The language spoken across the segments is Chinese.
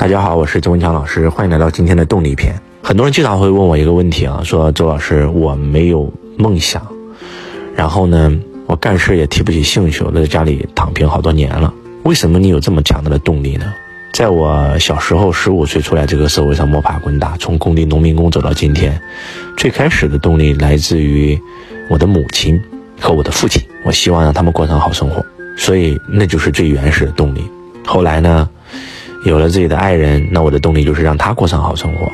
大家好，我是周文强老师，欢迎来到今天的动力篇。很多人经常会问我一个问题啊，说周老师，我没有梦想，然后呢，我干事也提不起兴趣，我在家里躺平好多年了，为什么你有这么强大的动力呢？在我小时候，十五岁出来这个社会上摸爬滚打，从工地农民工走到今天，最开始的动力来自于我的母亲和我的父亲，我希望让他们过上好生活，所以那就是最原始的动力。后来呢，有了自己的爱人，那我的动力就是让他过上好生活。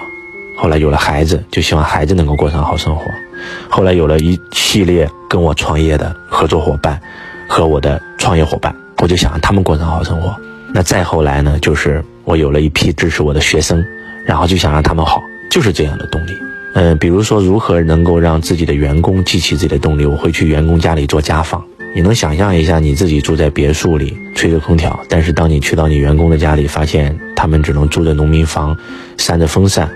后来有了孩子，就希望孩子能够过上好生活。后来有了一系列跟我创业的合作伙伴和我的创业伙伴，我就想让他们过上好生活。那再后来呢，就是我有了一批支持我的学生，然后就想让他们好，就是这样的动力。嗯，比如说如何能够让自己的员工激起自己的动力，我会去员工家里做家访。你能想象一下，你自己住在别墅里，吹着空调，但是当你去到你员工的家里，发现他们只能住着农民房，扇着风扇，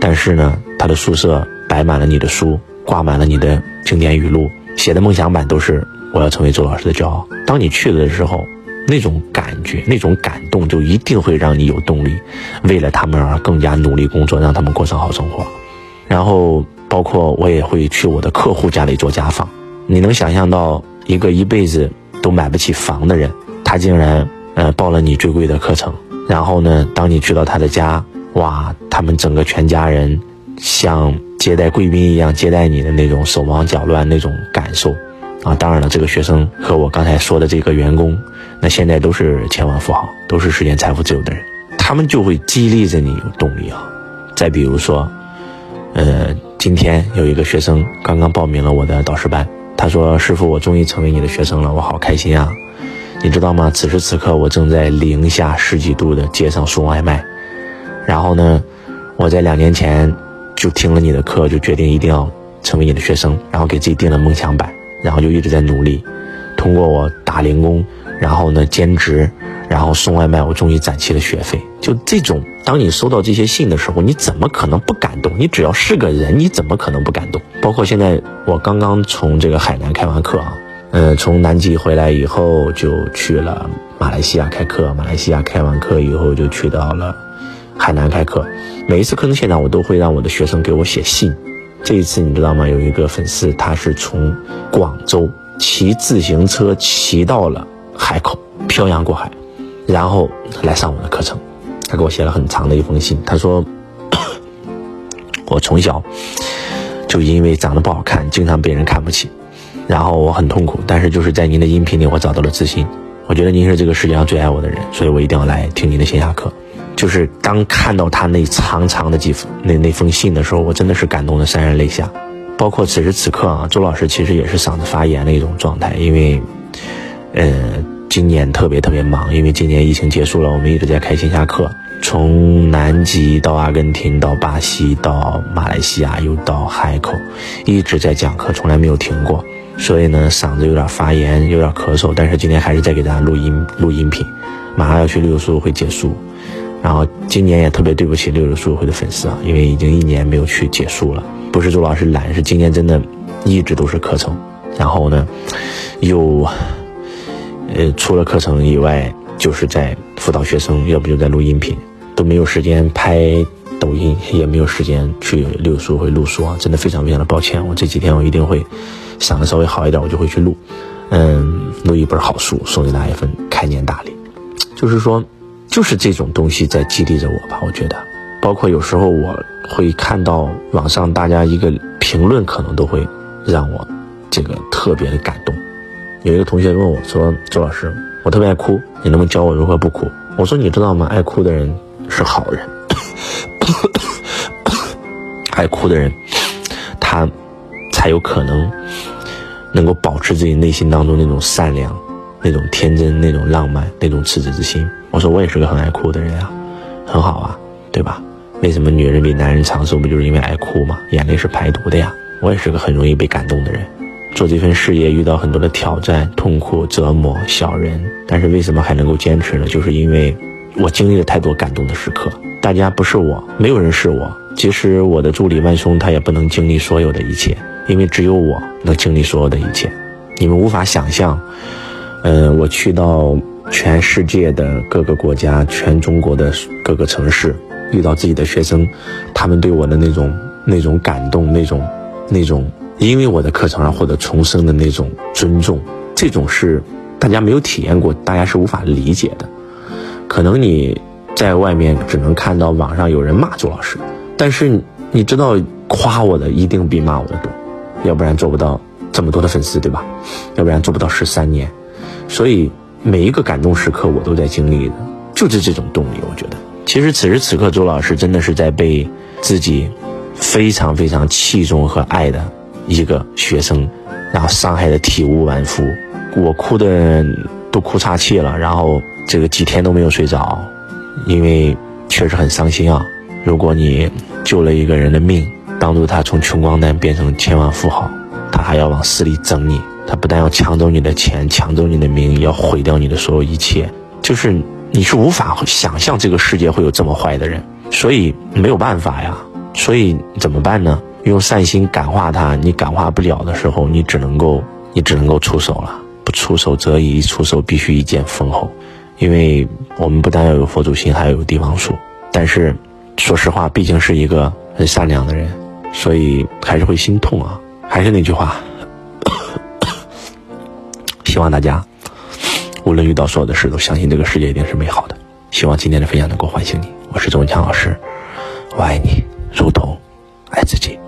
但是呢，他的宿舍摆满了你的书，挂满了你的经典语录，写的梦想版都是我要成为周老师的骄傲。当你去了的时候。那种感觉，那种感动，就一定会让你有动力，为了他们而更加努力工作，让他们过上好生活。然后，包括我也会去我的客户家里做家访。你能想象到一个一辈子都买不起房的人，他竟然呃报了你最贵的课程。然后呢，当你去到他的家，哇，他们整个全家人像接待贵宾一样接待你的那种手忙脚乱那种感受。啊，当然了，这个学生和我刚才说的这个员工，那现在都是千万富豪，都是实现财富自由的人，他们就会激励着你有动力啊。再比如说，呃，今天有一个学生刚刚报名了我的导师班，他说：“师傅，我终于成为你的学生了，我好开心啊！你知道吗？此时此刻我正在零下十几度的街上送外卖，然后呢，我在两年前就听了你的课，就决定一定要成为你的学生，然后给自己定了梦想版。”然后就一直在努力，通过我打零工，然后呢兼职，然后送外卖，我终于攒齐了学费。就这种，当你收到这些信的时候，你怎么可能不感动？你只要是个人，你怎么可能不感动？包括现在我刚刚从这个海南开完课啊，呃，从南极回来以后就去了马来西亚开课，马来西亚开完课以后就去到了海南开课。每一次课程现场，我都会让我的学生给我写信。这一次你知道吗？有一个粉丝，他是从广州骑自行车骑到了海口，漂洋过海，然后来上我的课程。他给我写了很长的一封信，他说：“ 我从小就因为长得不好看，经常被人看不起，然后我很痛苦。但是就是在您的音频里，我找到了自信。我觉得您是这个世界上最爱我的人，所以我一定要来听您的线下课。”就是当看到他那长长的几封那那封信的时候，我真的是感动的潸然泪下。包括此时此刻啊，周老师其实也是嗓子发炎的一种状态，因为，呃，今年特别特别忙，因为今年疫情结束了，我们一直在开线下课，从南极到阿根廷，到巴西，到马来西亚，又到海口，一直在讲课，从来没有停过。所以呢，嗓子有点发炎，有点咳嗽，但是今天还是在给大家录音录音频，马上要去六六书会结束。然后今年也特别对不起六六书会的粉丝啊，因为已经一年没有去结束了。不是周老师懒，是今年真的，一直都是课程。然后呢，又，呃，除了课程以外，就是在辅导学生，要不就在录音频，都没有时间拍抖音，也没有时间去六书会录书啊，真的非常非常的抱歉。我这几天我一定会嗓子稍微好一点，我就会去录，嗯，录一本好书送给大家一份开年大礼，就是说。就是这种东西在激励着我吧，我觉得，包括有时候我会看到网上大家一个评论，可能都会让我这个特别的感动。有一个同学问我说：“周老师，我特别爱哭，你能不能教我如何不哭？”我说：“你知道吗？爱哭的人是好人，爱哭的人，他才有可能能够保持自己内心当中那种善良。”那种天真、那种浪漫、那种赤子之心，我说我也是个很爱哭的人啊，很好啊，对吧？为什么女人比男人长寿？不就是因为爱哭吗？眼泪是排毒的呀。我也是个很容易被感动的人，做这份事业遇到很多的挑战、痛苦、折磨、小人，但是为什么还能够坚持呢？就是因为我经历了太多感动的时刻。大家不是我，没有人是我。即使我的助理万松，他也不能经历所有的一切，因为只有我能经历所有的一切。你们无法想象。嗯，我去到全世界的各个国家，全中国的各个城市，遇到自己的学生，他们对我的那种那种感动，那种那种因为我的课程而获得重生的那种尊重，这种是大家没有体验过，大家是无法理解的。可能你在外面只能看到网上有人骂周老师，但是你知道夸我的一定比骂我的多，要不然做不到这么多的粉丝，对吧？要不然做不到十三年。所以每一个感动时刻我都在经历的，就是这种动力。我觉得，其实此时此刻周老师真的是在被自己非常非常器重和爱的一个学生，然后伤害的体无完肤，我哭的都哭岔气了，然后。这个几天都没有睡着，因为确实很伤心啊。如果你救了一个人的命，帮助他从穷光蛋变成千万富豪，他还要往死里整你。他不但要抢走你的钱，抢走你的名，要毁掉你的所有一切。就是你是无法想象这个世界会有这么坏的人，所以没有办法呀。所以怎么办呢？用善心感化他，你感化不了的时候，你只能够你只能够出手了。不出手则已，出手必须一剑封喉。因为我们不但要有佛祖心，还要有地王术。但是，说实话，毕竟是一个很善良的人，所以还是会心痛啊。还是那句话，希望大家无论遇到所有的事，都相信这个世界一定是美好的。希望今天的分享能够唤醒你。我是周文强老师，我爱你，如同爱自己。